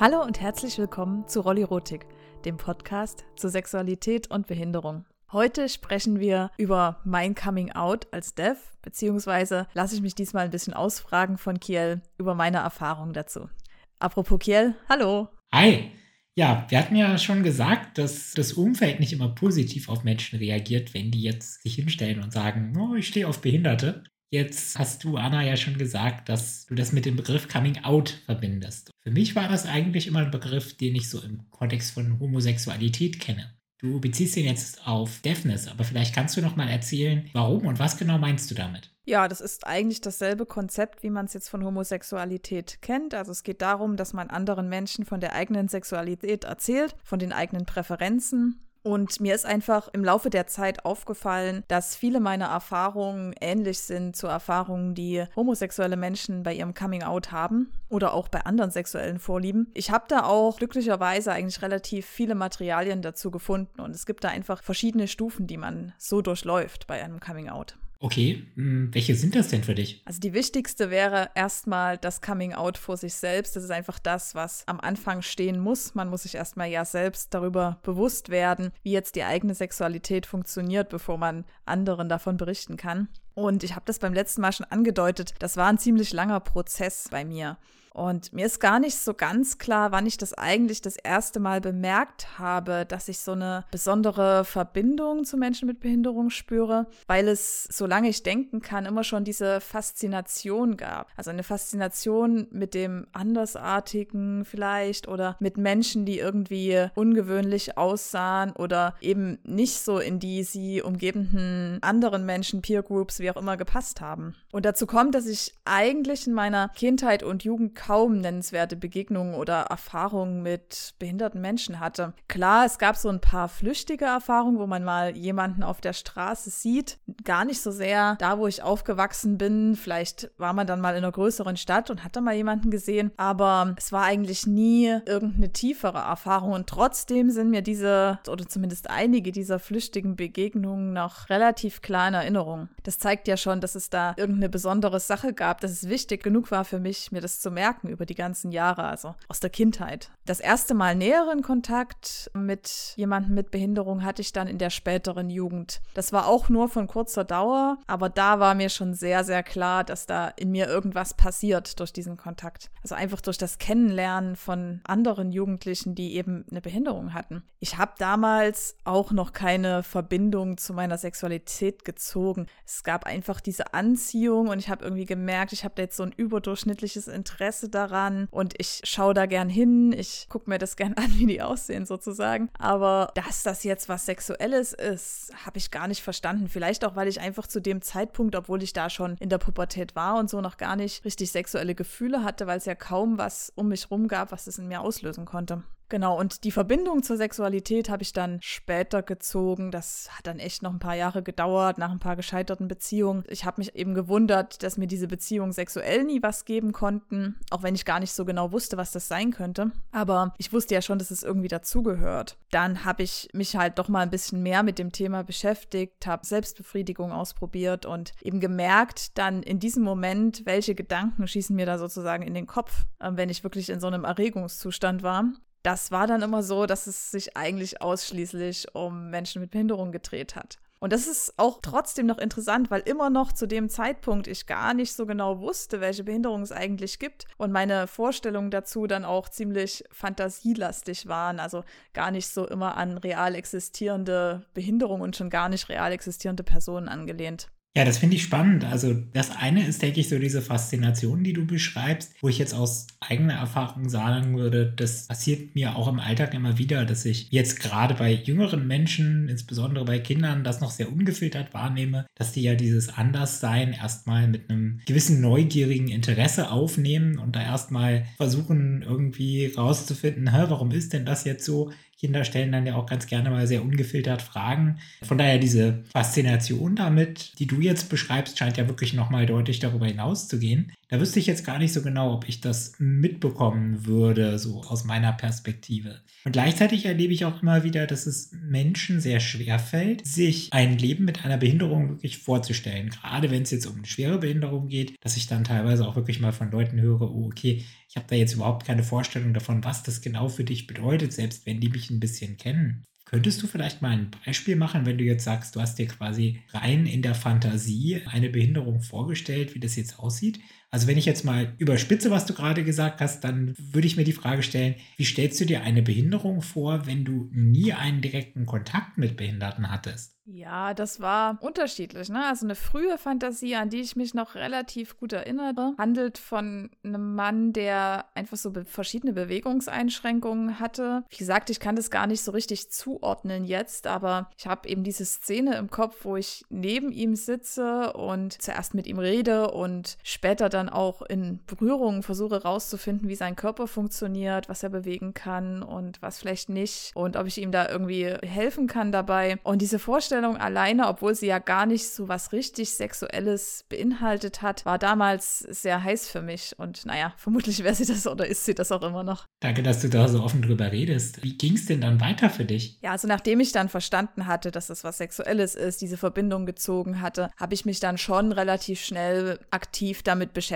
Hallo und herzlich willkommen zu Rollirotik, dem Podcast zur Sexualität und Behinderung. Heute sprechen wir über mein Coming Out als Dev, beziehungsweise lasse ich mich diesmal ein bisschen ausfragen von Kiel über meine Erfahrungen dazu. Apropos Kiel, hallo. Hi. Ja, wir hatten ja schon gesagt, dass das Umfeld nicht immer positiv auf Menschen reagiert, wenn die jetzt sich hinstellen und sagen, oh, ich stehe auf Behinderte. Jetzt hast du, Anna, ja schon gesagt, dass du das mit dem Begriff Coming Out verbindest. Für mich war das eigentlich immer ein Begriff, den ich so im Kontext von Homosexualität kenne. Du beziehst den jetzt auf Deafness, aber vielleicht kannst du noch mal erzählen, warum und was genau meinst du damit? Ja, das ist eigentlich dasselbe Konzept, wie man es jetzt von Homosexualität kennt. Also es geht darum, dass man anderen Menschen von der eigenen Sexualität erzählt, von den eigenen Präferenzen und mir ist einfach im Laufe der Zeit aufgefallen, dass viele meiner Erfahrungen ähnlich sind zu Erfahrungen, die homosexuelle Menschen bei ihrem Coming-out haben oder auch bei anderen sexuellen Vorlieben. Ich habe da auch glücklicherweise eigentlich relativ viele Materialien dazu gefunden und es gibt da einfach verschiedene Stufen, die man so durchläuft bei einem Coming-out. Okay, hm, welche sind das denn für dich? Also die wichtigste wäre erstmal das Coming Out vor sich selbst. Das ist einfach das, was am Anfang stehen muss. Man muss sich erstmal ja selbst darüber bewusst werden, wie jetzt die eigene Sexualität funktioniert, bevor man anderen davon berichten kann. Und ich habe das beim letzten Mal schon angedeutet, das war ein ziemlich langer Prozess bei mir. Und mir ist gar nicht so ganz klar, wann ich das eigentlich das erste Mal bemerkt habe, dass ich so eine besondere Verbindung zu Menschen mit Behinderung spüre, weil es, solange ich denken kann, immer schon diese Faszination gab. Also eine Faszination mit dem Andersartigen vielleicht oder mit Menschen, die irgendwie ungewöhnlich aussahen oder eben nicht so in die sie umgebenden anderen Menschen, Peer Groups, wie auch immer, gepasst haben. Und dazu kommt, dass ich eigentlich in meiner Kindheit und Jugend kaum nennenswerte Begegnungen oder Erfahrungen mit behinderten Menschen hatte. Klar, es gab so ein paar flüchtige Erfahrungen, wo man mal jemanden auf der Straße sieht. Gar nicht so sehr da, wo ich aufgewachsen bin. Vielleicht war man dann mal in einer größeren Stadt und hat da mal jemanden gesehen. Aber es war eigentlich nie irgendeine tiefere Erfahrung. Und trotzdem sind mir diese, oder zumindest einige dieser flüchtigen Begegnungen noch relativ klar in Erinnerung. Das zeigt ja schon, dass es da irgendeine besondere Sache gab, dass es wichtig genug war für mich, mir das zu merken merken über die ganzen Jahre, also aus der Kindheit. Das erste Mal näheren Kontakt mit jemandem mit Behinderung hatte ich dann in der späteren Jugend. Das war auch nur von kurzer Dauer, aber da war mir schon sehr, sehr klar, dass da in mir irgendwas passiert durch diesen Kontakt. Also einfach durch das Kennenlernen von anderen Jugendlichen, die eben eine Behinderung hatten. Ich habe damals auch noch keine Verbindung zu meiner Sexualität gezogen. Es gab einfach diese Anziehung und ich habe irgendwie gemerkt, ich habe da jetzt so ein überdurchschnittliches Interesse Interesse daran und ich schaue da gern hin. Ich gucke mir das gern an, wie die aussehen sozusagen. Aber dass das jetzt was Sexuelles ist, habe ich gar nicht verstanden. Vielleicht auch, weil ich einfach zu dem Zeitpunkt, obwohl ich da schon in der Pubertät war und so noch gar nicht richtig sexuelle Gefühle hatte, weil es ja kaum was um mich rum gab, was es in mir auslösen konnte. Genau, und die Verbindung zur Sexualität habe ich dann später gezogen. Das hat dann echt noch ein paar Jahre gedauert, nach ein paar gescheiterten Beziehungen. Ich habe mich eben gewundert, dass mir diese Beziehungen sexuell nie was geben konnten, auch wenn ich gar nicht so genau wusste, was das sein könnte. Aber ich wusste ja schon, dass es irgendwie dazugehört. Dann habe ich mich halt doch mal ein bisschen mehr mit dem Thema beschäftigt, habe Selbstbefriedigung ausprobiert und eben gemerkt dann in diesem Moment, welche Gedanken schießen mir da sozusagen in den Kopf, äh, wenn ich wirklich in so einem Erregungszustand war das war dann immer so, dass es sich eigentlich ausschließlich um Menschen mit Behinderung gedreht hat. Und das ist auch trotzdem noch interessant, weil immer noch zu dem Zeitpunkt ich gar nicht so genau wusste, welche Behinderung es eigentlich gibt und meine Vorstellungen dazu dann auch ziemlich fantasielastig waren, also gar nicht so immer an real existierende Behinderung und schon gar nicht real existierende Personen angelehnt. Ja, das finde ich spannend. Also das eine ist, denke ich, so diese Faszination, die du beschreibst, wo ich jetzt aus eigener Erfahrung sagen würde, das passiert mir auch im Alltag immer wieder, dass ich jetzt gerade bei jüngeren Menschen, insbesondere bei Kindern, das noch sehr ungefiltert wahrnehme, dass die ja dieses Anderssein erstmal mit einem gewissen neugierigen Interesse aufnehmen und da erstmal versuchen irgendwie rauszufinden, Hä, warum ist denn das jetzt so? Kinder stellen dann ja auch ganz gerne mal sehr ungefiltert Fragen. Von daher diese Faszination damit, die du jetzt beschreibst, scheint ja wirklich nochmal deutlich darüber hinaus zu gehen. Da wüsste ich jetzt gar nicht so genau, ob ich das mitbekommen würde, so aus meiner Perspektive. Und gleichzeitig erlebe ich auch immer wieder, dass es Menschen sehr schwer fällt, sich ein Leben mit einer Behinderung wirklich vorzustellen. Gerade wenn es jetzt um eine schwere Behinderung geht, dass ich dann teilweise auch wirklich mal von Leuten höre, oh, okay, ich habe da jetzt überhaupt keine Vorstellung davon, was das genau für dich bedeutet, selbst wenn die mich ein bisschen kennen. Könntest du vielleicht mal ein Beispiel machen, wenn du jetzt sagst, du hast dir quasi rein in der Fantasie eine Behinderung vorgestellt, wie das jetzt aussieht? Also wenn ich jetzt mal überspitze, was du gerade gesagt hast, dann würde ich mir die Frage stellen, wie stellst du dir eine Behinderung vor, wenn du nie einen direkten Kontakt mit Behinderten hattest? Ja, das war unterschiedlich. Ne? Also eine frühe Fantasie, an die ich mich noch relativ gut erinnere, handelt von einem Mann, der einfach so be verschiedene Bewegungseinschränkungen hatte. Wie gesagt, ich kann das gar nicht so richtig zuordnen jetzt, aber ich habe eben diese Szene im Kopf, wo ich neben ihm sitze und zuerst mit ihm rede und später dann auch in Berührungen versuche rauszufinden, wie sein Körper funktioniert, was er bewegen kann und was vielleicht nicht und ob ich ihm da irgendwie helfen kann dabei. Und diese Vorstellung, Vorstellung alleine, obwohl sie ja gar nicht so was richtig Sexuelles beinhaltet hat, war damals sehr heiß für mich. Und naja, vermutlich wäre sie das oder ist sie das auch immer noch. Danke, dass du da so offen drüber redest. Wie ging es denn dann weiter für dich? Ja, also nachdem ich dann verstanden hatte, dass das was Sexuelles ist, diese Verbindung gezogen hatte, habe ich mich dann schon relativ schnell aktiv damit beschäftigt.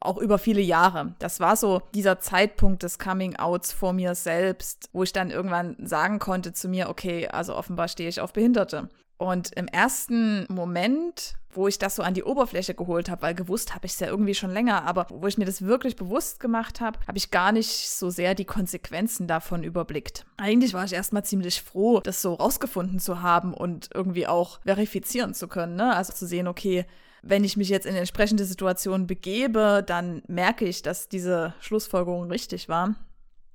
Auch über viele Jahre. Das war so dieser Zeitpunkt des Coming-Outs vor mir selbst, wo ich dann irgendwann sagen konnte zu mir, okay, also offenbar stehe ich auf Behinderte. Und im ersten Moment, wo ich das so an die Oberfläche geholt habe, weil gewusst habe ich es ja irgendwie schon länger, aber wo ich mir das wirklich bewusst gemacht habe, habe ich gar nicht so sehr die Konsequenzen davon überblickt. Eigentlich war ich erstmal ziemlich froh, das so rausgefunden zu haben und irgendwie auch verifizieren zu können. Ne? Also zu sehen, okay, wenn ich mich jetzt in entsprechende Situationen begebe, dann merke ich, dass diese Schlussfolgerung richtig war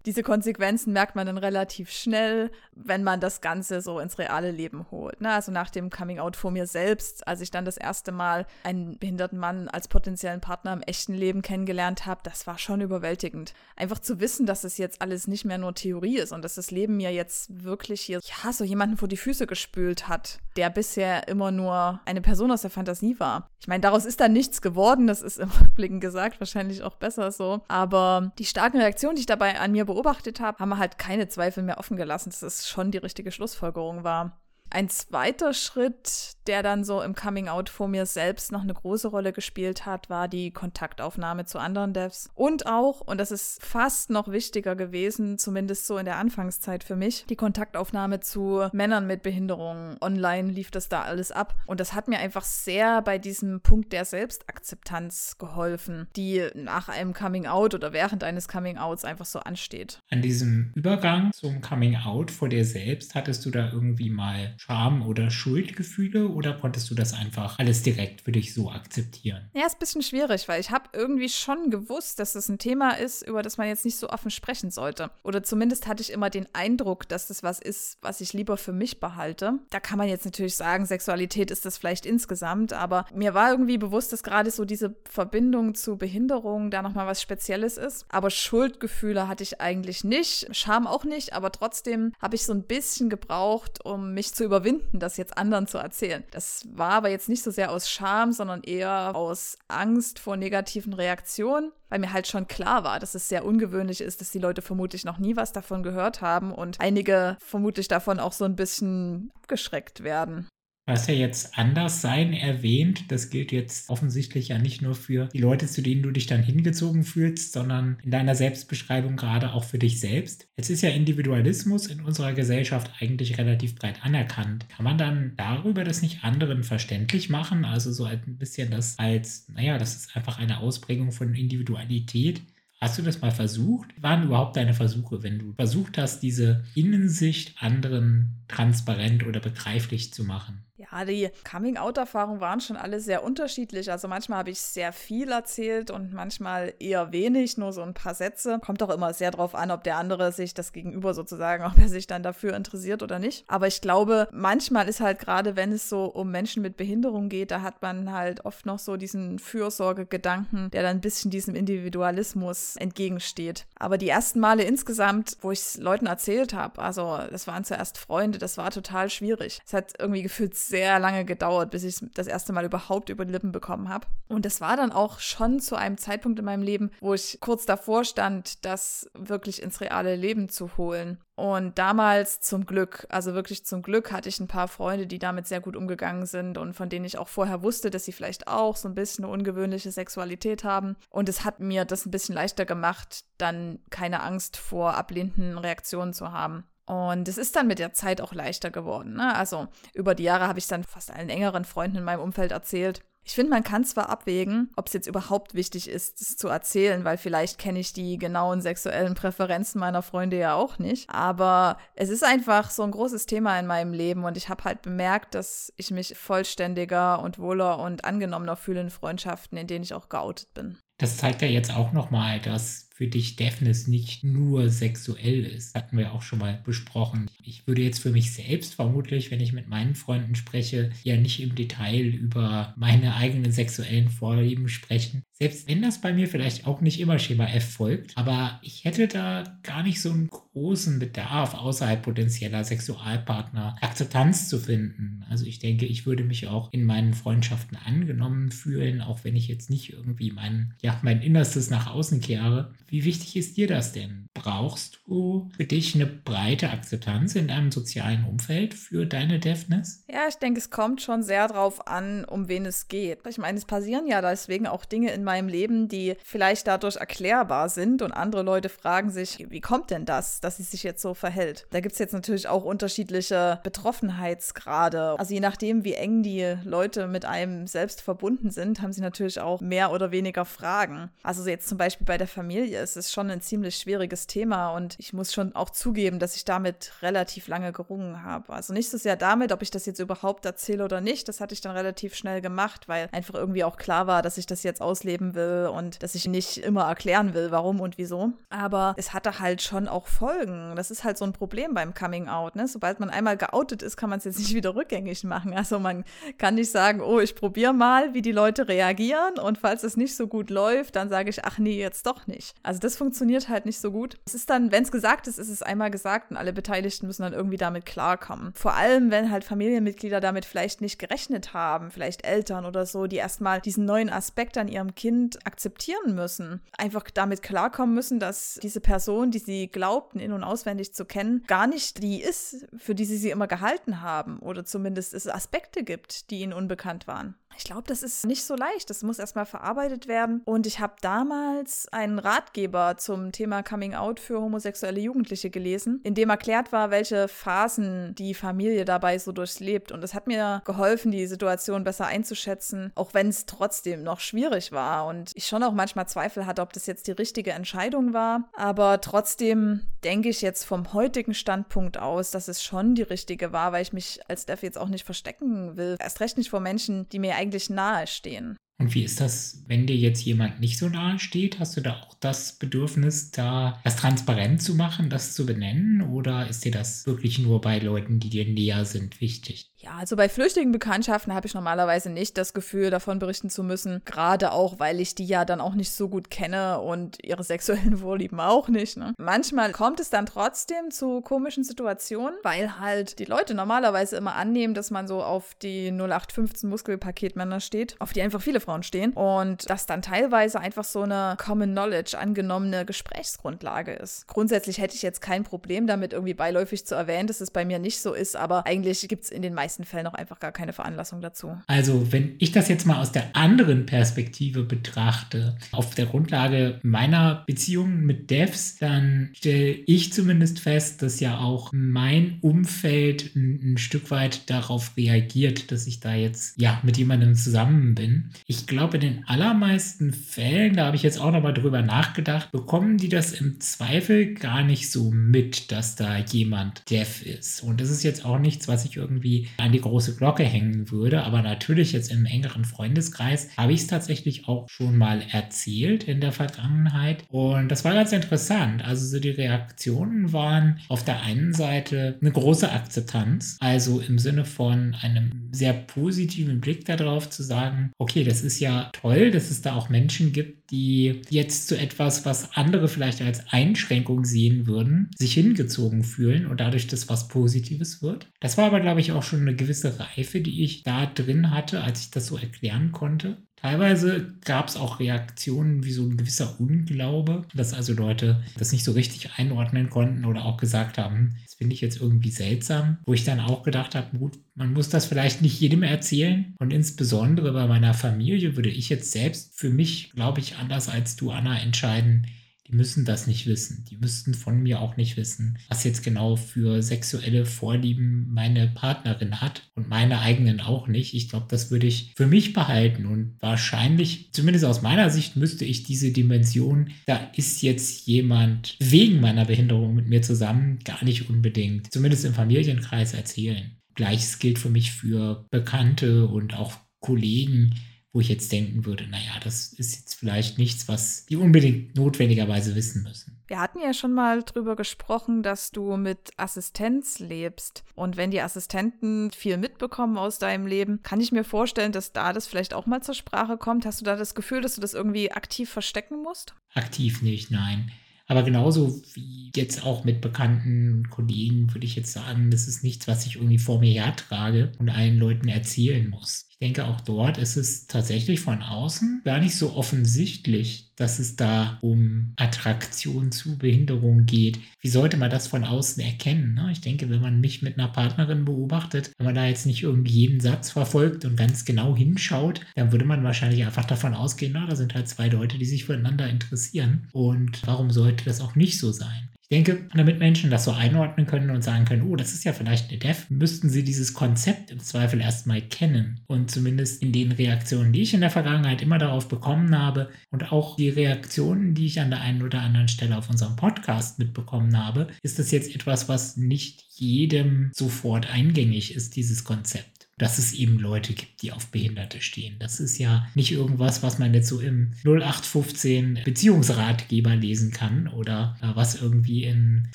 diese Konsequenzen merkt man dann relativ schnell, wenn man das Ganze so ins reale Leben holt. Ne? Also nach dem Coming Out vor mir selbst, als ich dann das erste Mal einen behinderten Mann als potenziellen Partner im echten Leben kennengelernt habe, das war schon überwältigend. Einfach zu wissen, dass es jetzt alles nicht mehr nur Theorie ist und dass das Leben mir jetzt wirklich hier, ja, so jemanden vor die Füße gespült hat, der bisher immer nur eine Person aus der Fantasie war. Ich meine, daraus ist dann nichts geworden, das ist im Rückblicken gesagt, wahrscheinlich auch besser so. Aber die starken Reaktionen, die ich dabei an mir beobachtet habe, haben halt keine Zweifel mehr offen gelassen, dass es schon die richtige Schlussfolgerung war. Ein zweiter Schritt, der dann so im Coming Out vor mir selbst noch eine große Rolle gespielt hat, war die Kontaktaufnahme zu anderen Devs. Und auch, und das ist fast noch wichtiger gewesen, zumindest so in der Anfangszeit für mich, die Kontaktaufnahme zu Männern mit Behinderungen. Online lief das da alles ab. Und das hat mir einfach sehr bei diesem Punkt der Selbstakzeptanz geholfen, die nach einem Coming Out oder während eines Coming Outs einfach so ansteht. An diesem Übergang zum Coming Out vor dir selbst hattest du da irgendwie mal Scham oder Schuldgefühle oder konntest du das einfach alles direkt für dich so akzeptieren? Ja, ist ein bisschen schwierig, weil ich habe irgendwie schon gewusst, dass das ein Thema ist, über das man jetzt nicht so offen sprechen sollte. Oder zumindest hatte ich immer den Eindruck, dass das was ist, was ich lieber für mich behalte. Da kann man jetzt natürlich sagen, Sexualität ist das vielleicht insgesamt, aber mir war irgendwie bewusst, dass gerade so diese Verbindung zu Behinderung da nochmal was Spezielles ist. Aber Schuldgefühle hatte ich eigentlich nicht, Scham auch nicht, aber trotzdem habe ich so ein bisschen gebraucht, um mich zu überwinden, das jetzt anderen zu erzählen. Das war aber jetzt nicht so sehr aus Scham, sondern eher aus Angst vor negativen Reaktionen, weil mir halt schon klar war, dass es sehr ungewöhnlich ist, dass die Leute vermutlich noch nie was davon gehört haben und einige vermutlich davon auch so ein bisschen abgeschreckt werden. Hast ja jetzt anders sein erwähnt. Das gilt jetzt offensichtlich ja nicht nur für die Leute, zu denen du dich dann hingezogen fühlst, sondern in deiner Selbstbeschreibung gerade auch für dich selbst. Jetzt ist ja Individualismus in unserer Gesellschaft eigentlich relativ breit anerkannt. Kann man dann darüber das nicht anderen verständlich machen? Also so ein bisschen das als, naja, das ist einfach eine Ausprägung von Individualität. Hast du das mal versucht? Waren überhaupt deine Versuche, wenn du versucht hast, diese Innensicht anderen transparent oder begreiflich zu machen? Ja, die Coming-out-Erfahrungen waren schon alle sehr unterschiedlich. Also manchmal habe ich sehr viel erzählt und manchmal eher wenig, nur so ein paar Sätze. Kommt auch immer sehr drauf an, ob der andere sich das Gegenüber sozusagen, ob er sich dann dafür interessiert oder nicht. Aber ich glaube, manchmal ist halt gerade, wenn es so um Menschen mit Behinderung geht, da hat man halt oft noch so diesen Fürsorgegedanken, der dann ein bisschen diesem Individualismus entgegensteht. Aber die ersten Male insgesamt, wo ich es Leuten erzählt habe, also das waren zuerst Freunde, das war total schwierig. Es hat irgendwie gefühlt sehr lange gedauert, bis ich es das erste Mal überhaupt über die Lippen bekommen habe. Und es war dann auch schon zu einem Zeitpunkt in meinem Leben, wo ich kurz davor stand, das wirklich ins reale Leben zu holen. Und damals zum Glück, also wirklich zum Glück, hatte ich ein paar Freunde, die damit sehr gut umgegangen sind und von denen ich auch vorher wusste, dass sie vielleicht auch so ein bisschen eine ungewöhnliche Sexualität haben. Und es hat mir das ein bisschen leichter gemacht, dann keine Angst vor ablehnenden Reaktionen zu haben. Und es ist dann mit der Zeit auch leichter geworden. Ne? Also über die Jahre habe ich dann fast allen engeren Freunden in meinem Umfeld erzählt. Ich finde, man kann zwar abwägen, ob es jetzt überhaupt wichtig ist, es zu erzählen, weil vielleicht kenne ich die genauen sexuellen Präferenzen meiner Freunde ja auch nicht. Aber es ist einfach so ein großes Thema in meinem Leben und ich habe halt bemerkt, dass ich mich vollständiger und wohler und angenommener fühle in Freundschaften, in denen ich auch geoutet bin. Das zeigt ja jetzt auch nochmal, dass für dich Deafness nicht nur sexuell ist. Hatten wir auch schon mal besprochen. Ich würde jetzt für mich selbst vermutlich, wenn ich mit meinen Freunden spreche, ja nicht im Detail über meine eigenen sexuellen Vorlieben sprechen. Selbst wenn das bei mir vielleicht auch nicht immer Schema F folgt, aber ich hätte da gar nicht so einen großen Bedarf außerhalb potenzieller Sexualpartner Akzeptanz zu finden. Also ich denke, ich würde mich auch in meinen Freundschaften angenommen fühlen, auch wenn ich jetzt nicht irgendwie mein, ja, mein Innerstes nach außen kehre. Wie wichtig ist dir das denn? Brauchst du für dich eine breite Akzeptanz in deinem sozialen Umfeld für deine Deafness? Ja, ich denke, es kommt schon sehr drauf an, um wen es geht. Ich meine, es passieren ja deswegen auch Dinge in meinem Leben, die vielleicht dadurch erklärbar sind und andere Leute fragen sich, wie kommt denn das, dass sie sich jetzt so verhält? Da gibt es jetzt natürlich auch unterschiedliche Betroffenheitsgrade. Also je nachdem, wie eng die Leute mit einem selbst verbunden sind, haben sie natürlich auch mehr oder weniger Fragen. Also jetzt zum Beispiel bei der Familie ist es schon ein ziemlich schwieriges Thema und ich muss schon auch zugeben, dass ich damit relativ lange gerungen habe. Also nicht so sehr damit, ob ich das jetzt überhaupt erzähle oder nicht, das hatte ich dann relativ schnell gemacht, weil einfach irgendwie auch klar war, dass ich das jetzt auslebe leben will und dass ich nicht immer erklären will, warum und wieso. Aber es hatte halt schon auch Folgen. Das ist halt so ein Problem beim Coming Out. Ne? Sobald man einmal geoutet ist, kann man es jetzt nicht wieder rückgängig machen. Also man kann nicht sagen, oh, ich probiere mal, wie die Leute reagieren und falls es nicht so gut läuft, dann sage ich, ach nee, jetzt doch nicht. Also das funktioniert halt nicht so gut. Es ist dann, wenn es gesagt ist, ist es einmal gesagt und alle Beteiligten müssen dann irgendwie damit klarkommen. Vor allem, wenn halt Familienmitglieder damit vielleicht nicht gerechnet haben, vielleicht Eltern oder so, die erstmal diesen neuen Aspekt an ihrem Kind akzeptieren müssen. Einfach damit klarkommen müssen, dass diese Person, die sie glaubten, in- und auswendig zu kennen, gar nicht die ist, für die sie sie immer gehalten haben. Oder zumindest es Aspekte gibt, die ihnen unbekannt waren. Ich glaube, das ist nicht so leicht. Das muss erstmal verarbeitet werden. Und ich habe damals einen Ratgeber zum Thema Coming Out für homosexuelle Jugendliche gelesen, in dem erklärt war, welche Phasen die Familie dabei so durchlebt. Und es hat mir geholfen, die Situation besser einzuschätzen, auch wenn es trotzdem noch schwierig war. Und ich schon auch manchmal Zweifel hatte, ob das jetzt die richtige Entscheidung war. Aber trotzdem denke ich jetzt vom heutigen Standpunkt aus, dass es schon die richtige war, weil ich mich als Dev jetzt auch nicht verstecken will. Erst recht nicht vor Menschen, die mir eigentlich eigentlich nahestehen. Und wie ist das, wenn dir jetzt jemand nicht so nahe steht? Hast du da auch das Bedürfnis, da das transparent zu machen, das zu benennen? Oder ist dir das wirklich nur bei Leuten, die dir näher sind, wichtig? Ja, also bei flüchtigen Bekanntschaften habe ich normalerweise nicht das Gefühl, davon berichten zu müssen. Gerade auch, weil ich die ja dann auch nicht so gut kenne und ihre sexuellen Vorlieben auch nicht. Ne? Manchmal kommt es dann trotzdem zu komischen Situationen, weil halt die Leute normalerweise immer annehmen, dass man so auf die 0815 Muskelpaketmänner steht, auf die einfach viele Frauen stehen. Und dass dann teilweise einfach so eine Common Knowledge angenommene Gesprächsgrundlage ist. Grundsätzlich hätte ich jetzt kein Problem damit, irgendwie beiläufig zu erwähnen, dass es bei mir nicht so ist, aber eigentlich gibt es in den meisten meisten Fällen auch einfach gar keine Veranlassung dazu. Also, wenn ich das jetzt mal aus der anderen Perspektive betrachte, auf der Grundlage meiner Beziehungen mit Devs, dann stelle ich zumindest fest, dass ja auch mein Umfeld ein, ein Stück weit darauf reagiert, dass ich da jetzt ja mit jemandem zusammen bin. Ich glaube, in den allermeisten Fällen, da habe ich jetzt auch nochmal drüber nachgedacht, bekommen die das im Zweifel gar nicht so mit, dass da jemand Dev ist. Und das ist jetzt auch nichts, was ich irgendwie an die große Glocke hängen würde. Aber natürlich jetzt im engeren Freundeskreis habe ich es tatsächlich auch schon mal erzählt in der Vergangenheit. Und das war ganz interessant. Also so die Reaktionen waren auf der einen Seite eine große Akzeptanz, also im Sinne von einem sehr positiven Blick darauf zu sagen, okay, das ist ja toll, dass es da auch Menschen gibt, die jetzt zu etwas, was andere vielleicht als Einschränkung sehen würden, sich hingezogen fühlen und dadurch das was Positives wird. Das war aber, glaube ich, auch schon eine gewisse Reife, die ich da drin hatte, als ich das so erklären konnte. Teilweise gab es auch Reaktionen wie so ein gewisser Unglaube, dass also Leute das nicht so richtig einordnen konnten oder auch gesagt haben, das finde ich jetzt irgendwie seltsam, wo ich dann auch gedacht habe, gut, man muss das vielleicht nicht jedem erzählen. Und insbesondere bei meiner Familie würde ich jetzt selbst für mich, glaube ich, anders als du, Anna, entscheiden, die müssen das nicht wissen. Die müssten von mir auch nicht wissen, was jetzt genau für sexuelle Vorlieben meine Partnerin hat und meine eigenen auch nicht. Ich glaube, das würde ich für mich behalten und wahrscheinlich, zumindest aus meiner Sicht, müsste ich diese Dimension, da ist jetzt jemand wegen meiner Behinderung mit mir zusammen, gar nicht unbedingt, zumindest im Familienkreis erzählen. Gleiches gilt für mich für Bekannte und auch Kollegen, wo ich jetzt denken würde, naja, das ist jetzt vielleicht nichts, was die unbedingt notwendigerweise wissen müssen. Wir hatten ja schon mal drüber gesprochen, dass du mit Assistenz lebst. Und wenn die Assistenten viel mitbekommen aus deinem Leben, kann ich mir vorstellen, dass da das vielleicht auch mal zur Sprache kommt. Hast du da das Gefühl, dass du das irgendwie aktiv verstecken musst? Aktiv nicht, nein. Aber genauso wie jetzt auch mit bekannten Kollegen würde ich jetzt sagen, das ist nichts, was ich irgendwie vor mir hertrage und allen Leuten erzählen muss. Ich denke, auch dort ist es tatsächlich von außen gar nicht so offensichtlich, dass es da um Attraktion zu Behinderung geht. Wie sollte man das von außen erkennen? Ne? Ich denke, wenn man mich mit einer Partnerin beobachtet, wenn man da jetzt nicht irgendwie jeden Satz verfolgt und ganz genau hinschaut, dann würde man wahrscheinlich einfach davon ausgehen, na, da sind halt zwei Leute, die sich füreinander interessieren. Und warum sollte das auch nicht so sein? Ich denke, damit Menschen das so einordnen können und sagen können, oh, das ist ja vielleicht eine Dev, müssten sie dieses Konzept im Zweifel erstmal kennen. Und zumindest in den Reaktionen, die ich in der Vergangenheit immer darauf bekommen habe und auch die Reaktionen, die ich an der einen oder anderen Stelle auf unserem Podcast mitbekommen habe, ist das jetzt etwas, was nicht jedem sofort eingängig ist, dieses Konzept dass es eben Leute gibt, die auf Behinderte stehen. Das ist ja nicht irgendwas, was man jetzt so im 0815 Beziehungsratgeber lesen kann oder äh, was irgendwie in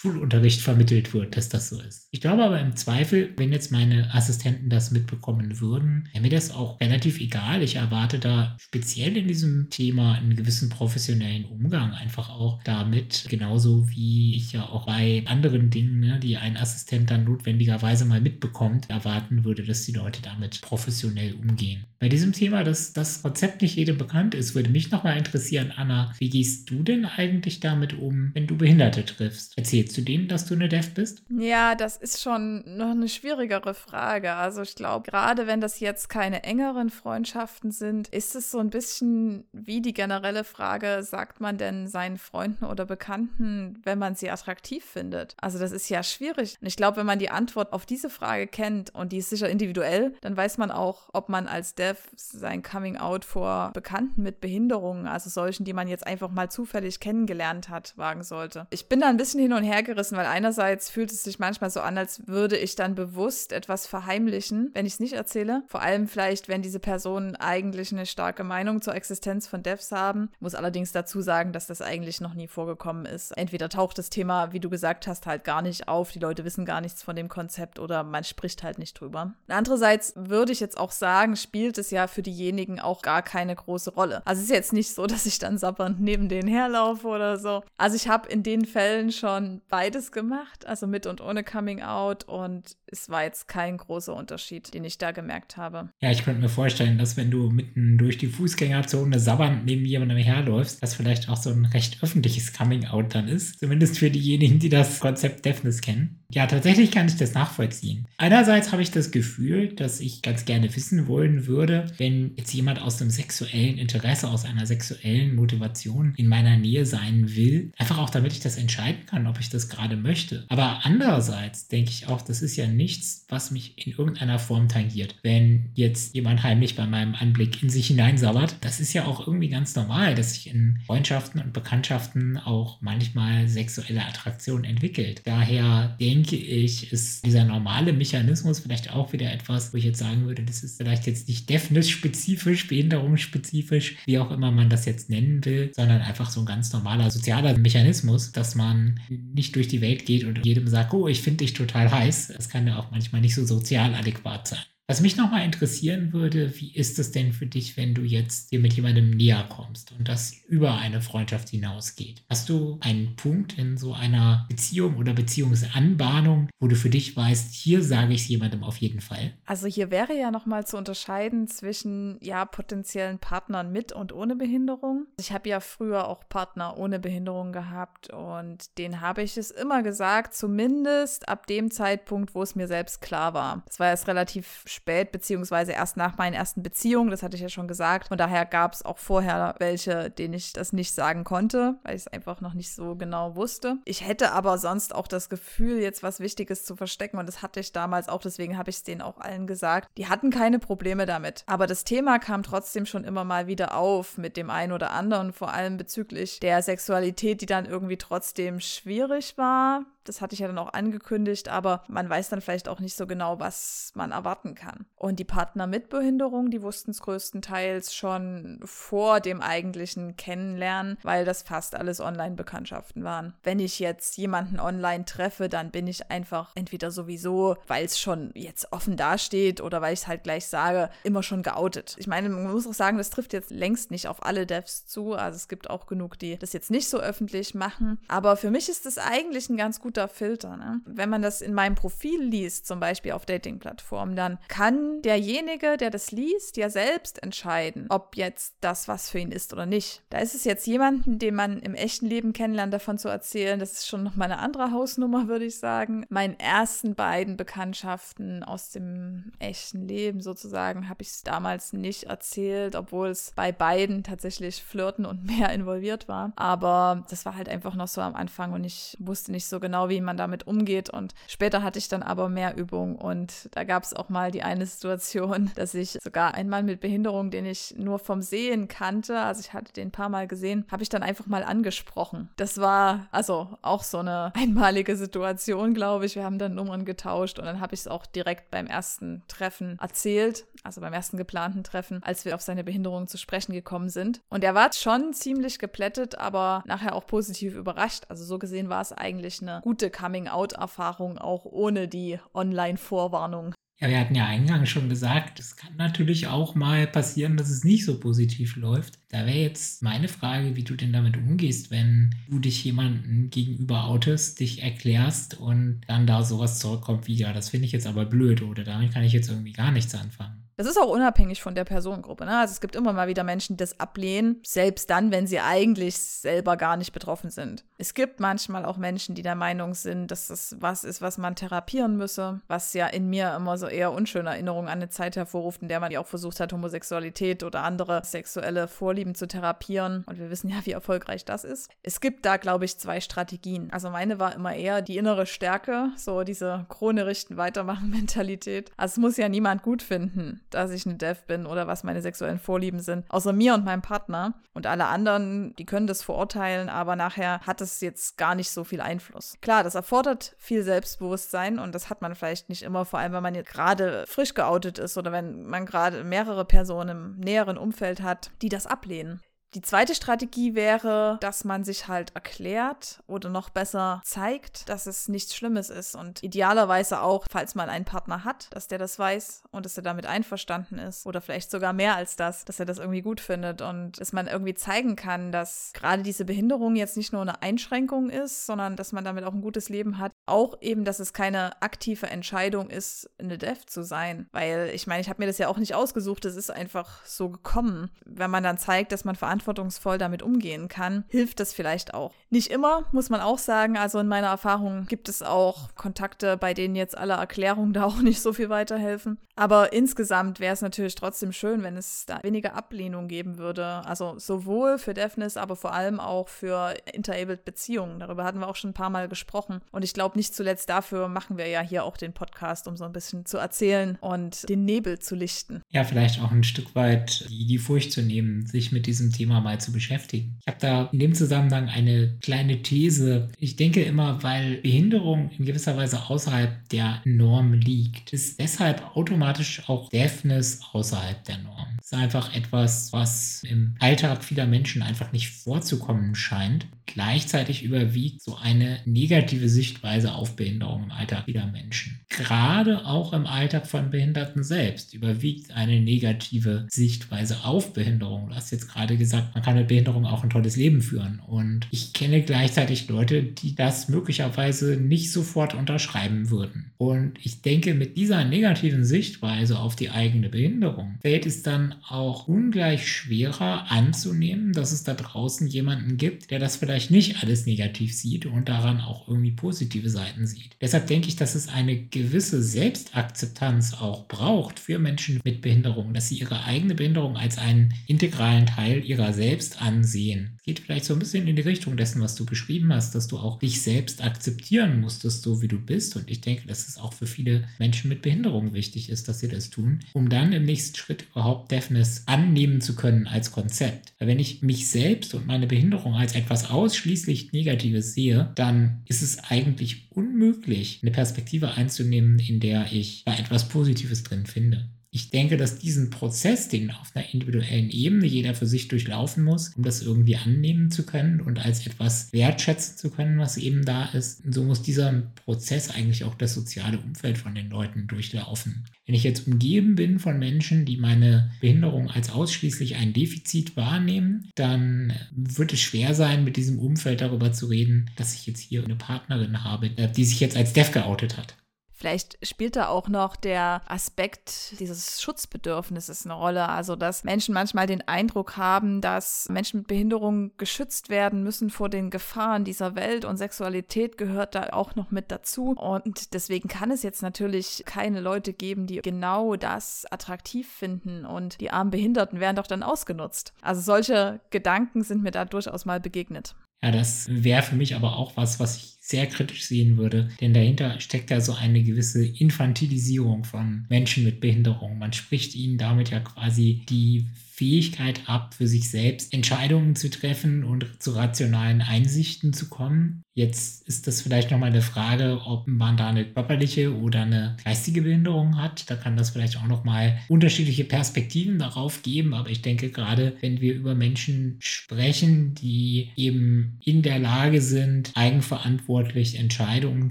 Schulunterricht vermittelt wird, dass das so ist. Ich glaube aber im Zweifel, wenn jetzt meine Assistenten das mitbekommen würden, wäre mir das auch relativ egal. Ich erwarte da speziell in diesem Thema einen gewissen professionellen Umgang einfach auch damit, genauso wie ich ja auch bei anderen Dingen, ne, die ein Assistent dann notwendigerweise mal mitbekommt, erwarten würde, dass die Leute Leute damit professionell umgehen. Bei diesem Thema, dass das Konzept nicht jedem bekannt ist, würde mich nochmal interessieren, Anna, wie gehst du denn eigentlich damit um, wenn du Behinderte triffst? Erzählst du denen, dass du eine Dev bist? Ja, das ist schon noch eine schwierigere Frage. Also ich glaube, gerade wenn das jetzt keine engeren Freundschaften sind, ist es so ein bisschen wie die generelle Frage, sagt man denn seinen Freunden oder Bekannten, wenn man sie attraktiv findet? Also das ist ja schwierig. Und ich glaube, wenn man die Antwort auf diese Frage kennt und die ist sicher individuell, dann weiß man auch, ob man als Dev sein Coming Out vor Bekannten mit Behinderungen, also solchen, die man jetzt einfach mal zufällig kennengelernt hat, wagen sollte. Ich bin da ein bisschen hin und her gerissen, weil einerseits fühlt es sich manchmal so an, als würde ich dann bewusst etwas verheimlichen, wenn ich es nicht erzähle. Vor allem vielleicht, wenn diese Personen eigentlich eine starke Meinung zur Existenz von Devs haben. Ich muss allerdings dazu sagen, dass das eigentlich noch nie vorgekommen ist. Entweder taucht das Thema, wie du gesagt hast, halt gar nicht auf, die Leute wissen gar nichts von dem Konzept oder man spricht halt nicht drüber. Andererseits würde ich jetzt auch sagen, spielt es ja für diejenigen auch gar keine große Rolle. Also es ist jetzt nicht so, dass ich dann sabbernd neben denen herlaufe oder so. Also ich habe in den Fällen schon beides gemacht, also mit und ohne Coming Out und es war jetzt kein großer Unterschied, den ich da gemerkt habe. Ja, ich könnte mir vorstellen, dass wenn du mitten durch die Fußgängerzone sabbernd neben jemandem herläufst, das vielleicht auch so ein recht öffentliches Coming Out dann ist. Zumindest für diejenigen, die das Konzept Deafness kennen. Ja, tatsächlich kann ich das nachvollziehen. Einerseits habe ich das Gefühl, dass ich ganz gerne wissen wollen würde, wenn jetzt jemand aus einem sexuellen Interesse, aus einer sexuellen Motivation in meiner Nähe sein will, einfach auch damit ich das entscheiden kann, ob ich das gerade möchte. Aber andererseits denke ich auch, das ist ja nichts, was mich in irgendeiner Form tangiert. Wenn jetzt jemand heimlich bei meinem Anblick in sich hineinsabbert, das ist ja auch irgendwie ganz normal, dass sich in Freundschaften und Bekanntschaften auch manchmal sexuelle Attraktion entwickelt. Daher denke denke ich, ist dieser normale Mechanismus vielleicht auch wieder etwas, wo ich jetzt sagen würde, das ist vielleicht jetzt nicht Deafness-spezifisch, behinderungsspezifisch, wie auch immer man das jetzt nennen will, sondern einfach so ein ganz normaler sozialer Mechanismus, dass man nicht durch die Welt geht und jedem sagt, oh, ich finde dich total heiß. Das kann ja auch manchmal nicht so sozial adäquat sein. Was mich nochmal interessieren würde, wie ist es denn für dich, wenn du jetzt dir mit jemandem näher kommst und das über eine Freundschaft hinausgeht? Hast du einen Punkt in so einer Beziehung oder Beziehungsanbahnung, wo du für dich weißt, hier sage ich es jemandem auf jeden Fall? Also hier wäre ja nochmal zu unterscheiden zwischen ja potenziellen Partnern mit und ohne Behinderung. Ich habe ja früher auch Partner ohne Behinderung gehabt und denen habe ich es immer gesagt, zumindest ab dem Zeitpunkt, wo es mir selbst klar war. Das war erst relativ spät, beziehungsweise erst nach meinen ersten Beziehungen, das hatte ich ja schon gesagt. Von daher gab es auch vorher welche, denen ich das nicht sagen konnte, weil ich es einfach noch nicht so genau wusste. Ich hätte aber sonst auch das Gefühl, jetzt was Wichtiges zu verstecken und das hatte ich damals auch, deswegen habe ich es denen auch allen gesagt. Die hatten keine Probleme damit. Aber das Thema kam trotzdem schon immer mal wieder auf mit dem einen oder anderen, vor allem bezüglich der Sexualität, die dann irgendwie trotzdem schwierig war. Das hatte ich ja dann auch angekündigt, aber man weiß dann vielleicht auch nicht so genau, was man erwarten kann. Und die Partner mit Behinderung, die wussten es größtenteils schon vor dem eigentlichen Kennenlernen, weil das fast alles Online-Bekanntschaften waren. Wenn ich jetzt jemanden online treffe, dann bin ich einfach entweder sowieso, weil es schon jetzt offen dasteht oder weil ich es halt gleich sage, immer schon geoutet. Ich meine, man muss auch sagen, das trifft jetzt längst nicht auf alle Devs zu. Also es gibt auch genug, die das jetzt nicht so öffentlich machen. Aber für mich ist das eigentlich ein ganz guter Filter. Ne? Wenn man das in meinem Profil liest, zum Beispiel auf Dating-Plattformen, dann kann derjenige, der das liest, ja selbst entscheiden, ob jetzt das was für ihn ist oder nicht. Da ist es jetzt jemanden, den man im echten Leben kennenlernt, davon zu erzählen, das ist schon noch mal eine andere Hausnummer, würde ich sagen. Meinen ersten beiden Bekanntschaften aus dem echten Leben sozusagen habe ich es damals nicht erzählt, obwohl es bei beiden tatsächlich Flirten und mehr involviert war. Aber das war halt einfach noch so am Anfang und ich wusste nicht so genau, wie man damit umgeht. Und später hatte ich dann aber mehr Übung und da gab es auch mal die eine Situation, dass ich sogar einen Mann mit Behinderung, den ich nur vom Sehen kannte, also ich hatte den ein paar Mal gesehen, habe ich dann einfach mal angesprochen. Das war also auch so eine einmalige Situation, glaube ich. Wir haben dann Nummern getauscht und dann habe ich es auch direkt beim ersten Treffen erzählt, also beim ersten geplanten Treffen, als wir auf seine Behinderung zu sprechen gekommen sind. Und er war schon ziemlich geplättet, aber nachher auch positiv überrascht. Also so gesehen war es eigentlich eine gute Coming-out-Erfahrung, auch ohne die Online-Vorwarnung. Ja, wir hatten ja eingangs schon gesagt, es kann natürlich auch mal passieren, dass es nicht so positiv läuft. Da wäre jetzt meine Frage, wie du denn damit umgehst, wenn du dich jemandem gegenüber outest, dich erklärst und dann da sowas zurückkommt wie, ja, das finde ich jetzt aber blöd oder damit kann ich jetzt irgendwie gar nichts anfangen. Das ist auch unabhängig von der Personengruppe. Ne? Also es gibt immer mal wieder Menschen, die das ablehnen, selbst dann, wenn sie eigentlich selber gar nicht betroffen sind. Es gibt manchmal auch Menschen, die der Meinung sind, dass das was ist, was man therapieren müsse, was ja in mir immer so eher unschöne Erinnerungen an eine Zeit hervorruft, in der man ja auch versucht hat, Homosexualität oder andere sexuelle Vorlieben zu therapieren. Und wir wissen ja, wie erfolgreich das ist. Es gibt da, glaube ich, zwei Strategien. Also meine war immer eher die innere Stärke, so diese Krone richten, weitermachen Mentalität. Also es muss ja niemand gut finden dass ich eine Dev bin oder was meine sexuellen Vorlieben sind, außer mir und meinem Partner. Und alle anderen, die können das verurteilen, aber nachher hat es jetzt gar nicht so viel Einfluss. Klar, das erfordert viel Selbstbewusstsein und das hat man vielleicht nicht immer, vor allem wenn man jetzt gerade frisch geoutet ist oder wenn man gerade mehrere Personen im näheren Umfeld hat, die das ablehnen. Die zweite Strategie wäre, dass man sich halt erklärt oder noch besser zeigt, dass es nichts Schlimmes ist und idealerweise auch, falls man einen Partner hat, dass der das weiß und dass er damit einverstanden ist oder vielleicht sogar mehr als das, dass er das irgendwie gut findet und dass man irgendwie zeigen kann, dass gerade diese Behinderung jetzt nicht nur eine Einschränkung ist, sondern dass man damit auch ein gutes Leben hat. Auch eben, dass es keine aktive Entscheidung ist, eine Dev zu sein, weil ich meine, ich habe mir das ja auch nicht ausgesucht, es ist einfach so gekommen. Wenn man dann zeigt, dass man verantwortungsvoll damit umgehen kann, hilft das vielleicht auch. Nicht immer, muss man auch sagen. Also in meiner Erfahrung gibt es auch Kontakte, bei denen jetzt alle Erklärungen da auch nicht so viel weiterhelfen. Aber insgesamt wäre es natürlich trotzdem schön, wenn es da weniger Ablehnung geben würde. Also sowohl für Deafness, aber vor allem auch für interabled Beziehungen. Darüber hatten wir auch schon ein paar Mal gesprochen. Und ich glaube, nicht zuletzt dafür machen wir ja hier auch den Podcast, um so ein bisschen zu erzählen und den Nebel zu lichten. Ja, vielleicht auch ein Stück weit die, die Furcht zu nehmen, sich mit diesem Thema Thema mal zu beschäftigen. Ich habe da in dem Zusammenhang eine kleine These. Ich denke immer, weil Behinderung in gewisser Weise außerhalb der Norm liegt, ist deshalb automatisch auch Deafness außerhalb der Norm. Es ist einfach etwas, was im Alltag vieler Menschen einfach nicht vorzukommen scheint. Gleichzeitig überwiegt so eine negative Sichtweise auf Behinderung im Alltag vieler Menschen gerade auch im Alltag von Behinderten selbst überwiegt eine negative Sichtweise auf Behinderung. Du hast jetzt gerade gesagt, man kann mit Behinderung auch ein tolles Leben führen. Und ich kenne gleichzeitig Leute, die das möglicherweise nicht sofort unterschreiben würden. Und ich denke, mit dieser negativen Sichtweise auf die eigene Behinderung fällt es dann auch ungleich schwerer anzunehmen, dass es da draußen jemanden gibt, der das vielleicht nicht alles negativ sieht und daran auch irgendwie positive Seiten sieht. Deshalb denke ich, dass es eine gewisse Selbstakzeptanz auch braucht für Menschen mit Behinderung, dass sie ihre eigene Behinderung als einen integralen Teil ihrer selbst ansehen. Geht vielleicht so ein bisschen in die Richtung dessen, was du beschrieben hast, dass du auch dich selbst akzeptieren musstest, so wie du bist. Und ich denke, dass es auch für viele Menschen mit Behinderung wichtig ist, dass sie das tun, um dann im nächsten Schritt überhaupt Deafness annehmen zu können als Konzept. Weil wenn ich mich selbst und meine Behinderung als etwas ausschließlich Negatives sehe, dann ist es eigentlich unmöglich, eine Perspektive einzunehmen, in der ich da etwas Positives drin finde ich denke, dass diesen Prozess, den auf einer individuellen Ebene jeder für sich durchlaufen muss, um das irgendwie annehmen zu können und als etwas wertschätzen zu können, was eben da ist, so muss dieser Prozess eigentlich auch das soziale Umfeld von den Leuten durchlaufen. Wenn ich jetzt umgeben bin von Menschen, die meine Behinderung als ausschließlich ein Defizit wahrnehmen, dann wird es schwer sein, mit diesem Umfeld darüber zu reden, dass ich jetzt hier eine Partnerin habe, die sich jetzt als Dev geoutet hat. Vielleicht spielt da auch noch der Aspekt dieses Schutzbedürfnisses eine Rolle. Also, dass Menschen manchmal den Eindruck haben, dass Menschen mit Behinderung geschützt werden müssen vor den Gefahren dieser Welt und Sexualität gehört da auch noch mit dazu. Und deswegen kann es jetzt natürlich keine Leute geben, die genau das attraktiv finden und die armen Behinderten werden doch dann ausgenutzt. Also solche Gedanken sind mir da durchaus mal begegnet. Ja, das wäre für mich aber auch was, was ich sehr kritisch sehen würde, denn dahinter steckt ja so eine gewisse Infantilisierung von Menschen mit Behinderung. Man spricht ihnen damit ja quasi die Fähigkeit ab, für sich selbst Entscheidungen zu treffen und zu rationalen Einsichten zu kommen. Jetzt ist das vielleicht nochmal eine Frage, ob man da eine körperliche oder eine geistige Behinderung hat. Da kann das vielleicht auch nochmal unterschiedliche Perspektiven darauf geben. Aber ich denke, gerade wenn wir über Menschen sprechen, die eben in der Lage sind, eigenverantwortlich Entscheidungen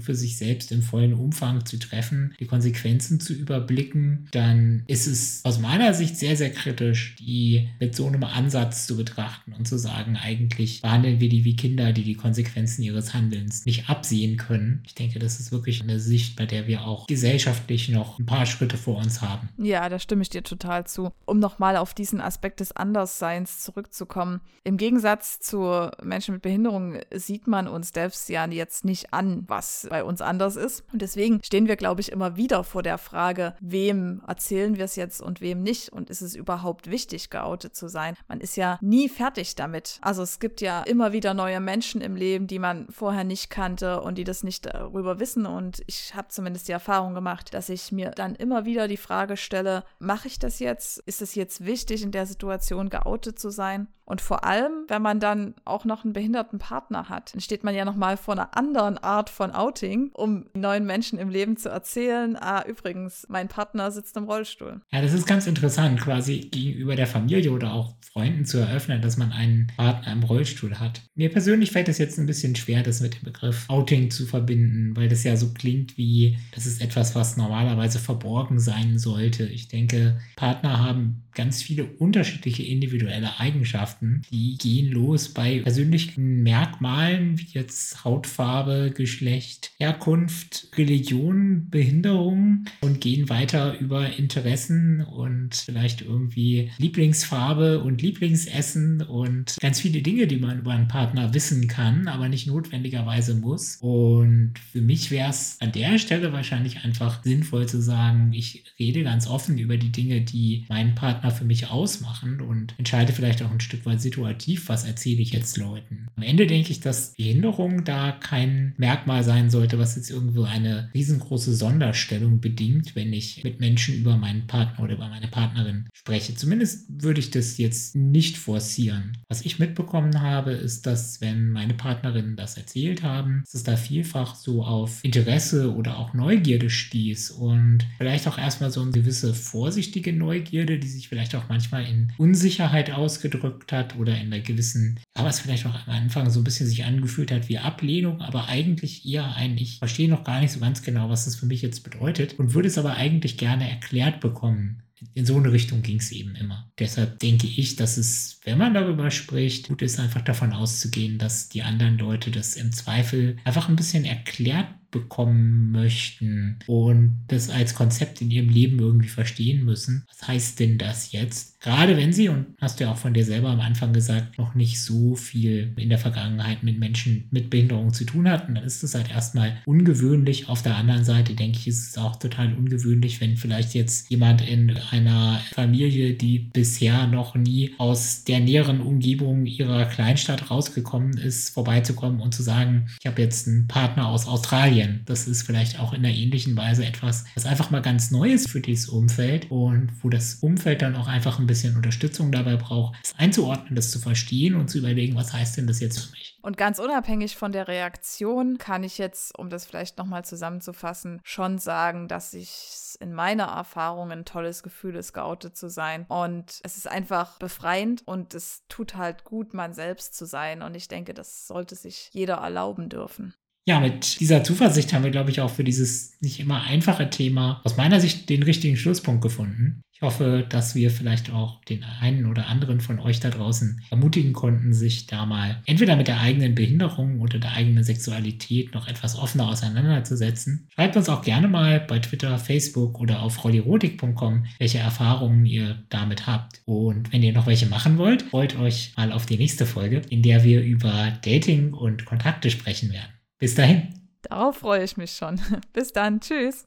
für sich selbst im vollen Umfang zu treffen, die Konsequenzen zu überblicken, dann ist es aus meiner Sicht sehr, sehr kritisch, die mit so einem Ansatz zu betrachten und zu sagen, eigentlich behandeln wir die wie Kinder, die die Konsequenzen ihres Handelns nicht absehen können. Ich denke, das ist wirklich eine Sicht, bei der wir auch gesellschaftlich noch ein paar Schritte vor uns haben. Ja, da stimme ich dir total zu. Um nochmal auf diesen Aspekt des Andersseins zurückzukommen. Im Gegensatz zu Menschen mit Behinderung sieht man uns Devs ja jetzt nicht an, was bei uns anders ist. Und deswegen stehen wir, glaube ich, immer wieder vor der Frage, wem erzählen wir es jetzt und wem nicht? Und ist es überhaupt wichtig, geoutet zu sein? Man ist ja nie fertig damit. Also es gibt ja immer wieder neue Menschen im Leben, die man vorher nicht kannte und die das nicht darüber wissen. Und ich habe zumindest die Erfahrung gemacht, dass ich mir dann immer wieder die Frage stelle, mache ich das jetzt? Ist es jetzt wichtig, in der Situation geoutet zu sein? Und vor allem, wenn man dann auch noch einen behinderten Partner hat, dann steht man ja nochmal vor einer anderen Art von Outing, um neuen Menschen im Leben zu erzählen, ah, übrigens, mein Partner sitzt im Rollstuhl. Ja, das ist ganz interessant, quasi gegenüber der Familie oder auch Freunden zu eröffnen, dass man einen Partner im Rollstuhl hat. Mir persönlich fällt es jetzt ein bisschen schwer, das mit dem Begriff Outing zu verbinden, weil das ja so klingt wie, das ist etwas, was normalerweise verborgen sein sollte. Ich denke, Partner haben ganz viele unterschiedliche individuelle Eigenschaften. Die gehen los bei persönlichen Merkmalen wie jetzt Hautfarbe, Geschlecht, Herkunft, Religion, Behinderung und gehen weiter über Interessen und vielleicht irgendwie Lieblingsfarbe und Lieblingsessen und ganz viele Dinge, die man über einen Partner wissen kann, aber nicht notwendigerweise muss. Und für mich wäre es an der Stelle wahrscheinlich einfach sinnvoll zu sagen, ich rede ganz offen über die Dinge, die meinen Partner Partner für mich ausmachen und entscheide vielleicht auch ein Stück weit situativ, was erzähle ich jetzt Leuten. Am Ende denke ich, dass Behinderung da kein Merkmal sein sollte, was jetzt irgendwo eine riesengroße Sonderstellung bedingt, wenn ich mit Menschen über meinen Partner oder über meine Partnerin spreche. Zumindest würde ich das jetzt nicht forcieren. Was ich mitbekommen habe, ist, dass wenn meine Partnerinnen das erzählt haben, dass es da vielfach so auf Interesse oder auch Neugierde stieß und vielleicht auch erstmal so eine gewisse vorsichtige Neugierde, die sich vielleicht auch manchmal in Unsicherheit ausgedrückt hat oder in einer gewissen, aber es vielleicht auch am Anfang so ein bisschen sich angefühlt hat wie Ablehnung, aber eigentlich eher ein, ich verstehe noch gar nicht so ganz genau, was das für mich jetzt bedeutet und würde es aber eigentlich gerne erklärt bekommen in so eine Richtung ging es eben immer. Deshalb denke ich, dass es, wenn man darüber spricht, gut ist, einfach davon auszugehen, dass die anderen Leute das im Zweifel einfach ein bisschen erklärt bekommen möchten und das als Konzept in ihrem Leben irgendwie verstehen müssen. Was heißt denn das jetzt? Gerade wenn sie, und hast du ja auch von dir selber am Anfang gesagt, noch nicht so viel in der Vergangenheit mit Menschen mit Behinderung zu tun hatten, dann ist es halt erstmal ungewöhnlich. Auf der anderen Seite denke ich, ist es auch total ungewöhnlich, wenn vielleicht jetzt jemand in einer Familie, die bisher noch nie aus der näheren Umgebung ihrer Kleinstadt rausgekommen ist, vorbeizukommen und zu sagen, ich habe jetzt einen Partner aus Australien Medien. Das ist vielleicht auch in einer ähnlichen Weise etwas, was einfach mal ganz neu ist für dieses Umfeld und wo das Umfeld dann auch einfach ein bisschen Unterstützung dabei braucht, es einzuordnen, das zu verstehen und zu überlegen, was heißt denn das jetzt für mich? Und ganz unabhängig von der Reaktion kann ich jetzt, um das vielleicht nochmal zusammenzufassen, schon sagen, dass ich in meiner Erfahrung ein tolles Gefühl ist, geoutet zu sein. Und es ist einfach befreiend und es tut halt gut, man selbst zu sein. Und ich denke, das sollte sich jeder erlauben dürfen. Ja, mit dieser Zuversicht haben wir, glaube ich, auch für dieses nicht immer einfache Thema aus meiner Sicht den richtigen Schlusspunkt gefunden. Ich hoffe, dass wir vielleicht auch den einen oder anderen von euch da draußen ermutigen konnten, sich da mal entweder mit der eigenen Behinderung oder der eigenen Sexualität noch etwas offener auseinanderzusetzen. Schreibt uns auch gerne mal bei Twitter, Facebook oder auf rollirotik.com, welche Erfahrungen ihr damit habt. Und wenn ihr noch welche machen wollt, freut euch mal auf die nächste Folge, in der wir über Dating und Kontakte sprechen werden. Bis dahin. Darauf freue ich mich schon. Bis dann. Tschüss.